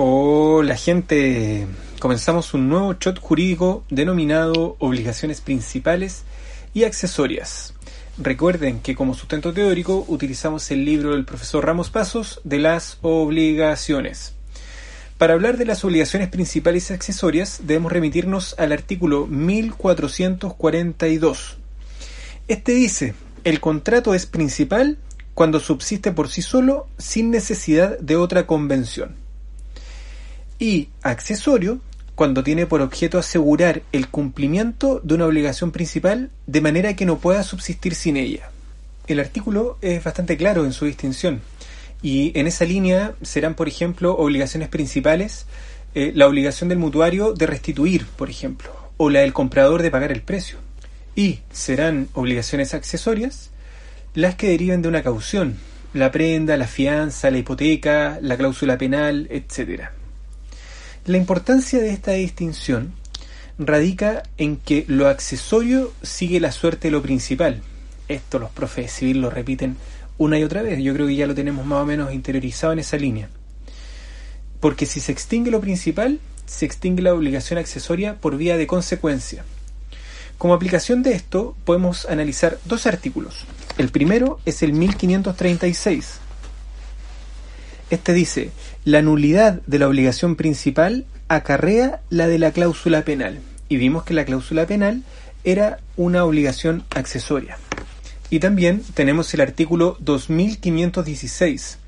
Hola gente, comenzamos un nuevo shot jurídico denominado obligaciones principales y accesorias. Recuerden que como sustento teórico utilizamos el libro del profesor Ramos Pasos de las obligaciones. Para hablar de las obligaciones principales y accesorias debemos remitirnos al artículo 1442. Este dice, el contrato es principal cuando subsiste por sí solo sin necesidad de otra convención y accesorio cuando tiene por objeto asegurar el cumplimiento de una obligación principal de manera que no pueda subsistir sin ella. El artículo es bastante claro en su distinción y en esa línea serán, por ejemplo, obligaciones principales, eh, la obligación del mutuario de restituir, por ejemplo, o la del comprador de pagar el precio. Y serán obligaciones accesorias las que deriven de una caución, la prenda, la fianza, la hipoteca, la cláusula penal, etcétera. La importancia de esta distinción radica en que lo accesorio sigue la suerte de lo principal. Esto los profes civil lo repiten una y otra vez. Yo creo que ya lo tenemos más o menos interiorizado en esa línea. Porque si se extingue lo principal, se extingue la obligación accesoria por vía de consecuencia. Como aplicación de esto, podemos analizar dos artículos. El primero es el 1536, este dice, la nulidad de la obligación principal acarrea la de la cláusula penal. Y vimos que la cláusula penal era una obligación accesoria. Y también tenemos el artículo 2516,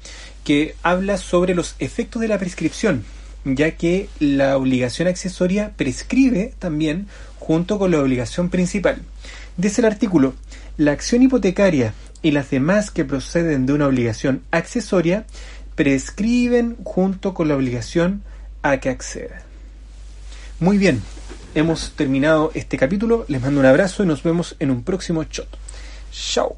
que habla sobre los efectos de la prescripción, ya que la obligación accesoria prescribe también junto con la obligación principal. Dice el artículo, la acción hipotecaria y las demás que proceden de una obligación accesoria prescriben junto con la obligación a que acceda. Muy bien, hemos terminado este capítulo, les mando un abrazo y nos vemos en un próximo shot. Chao.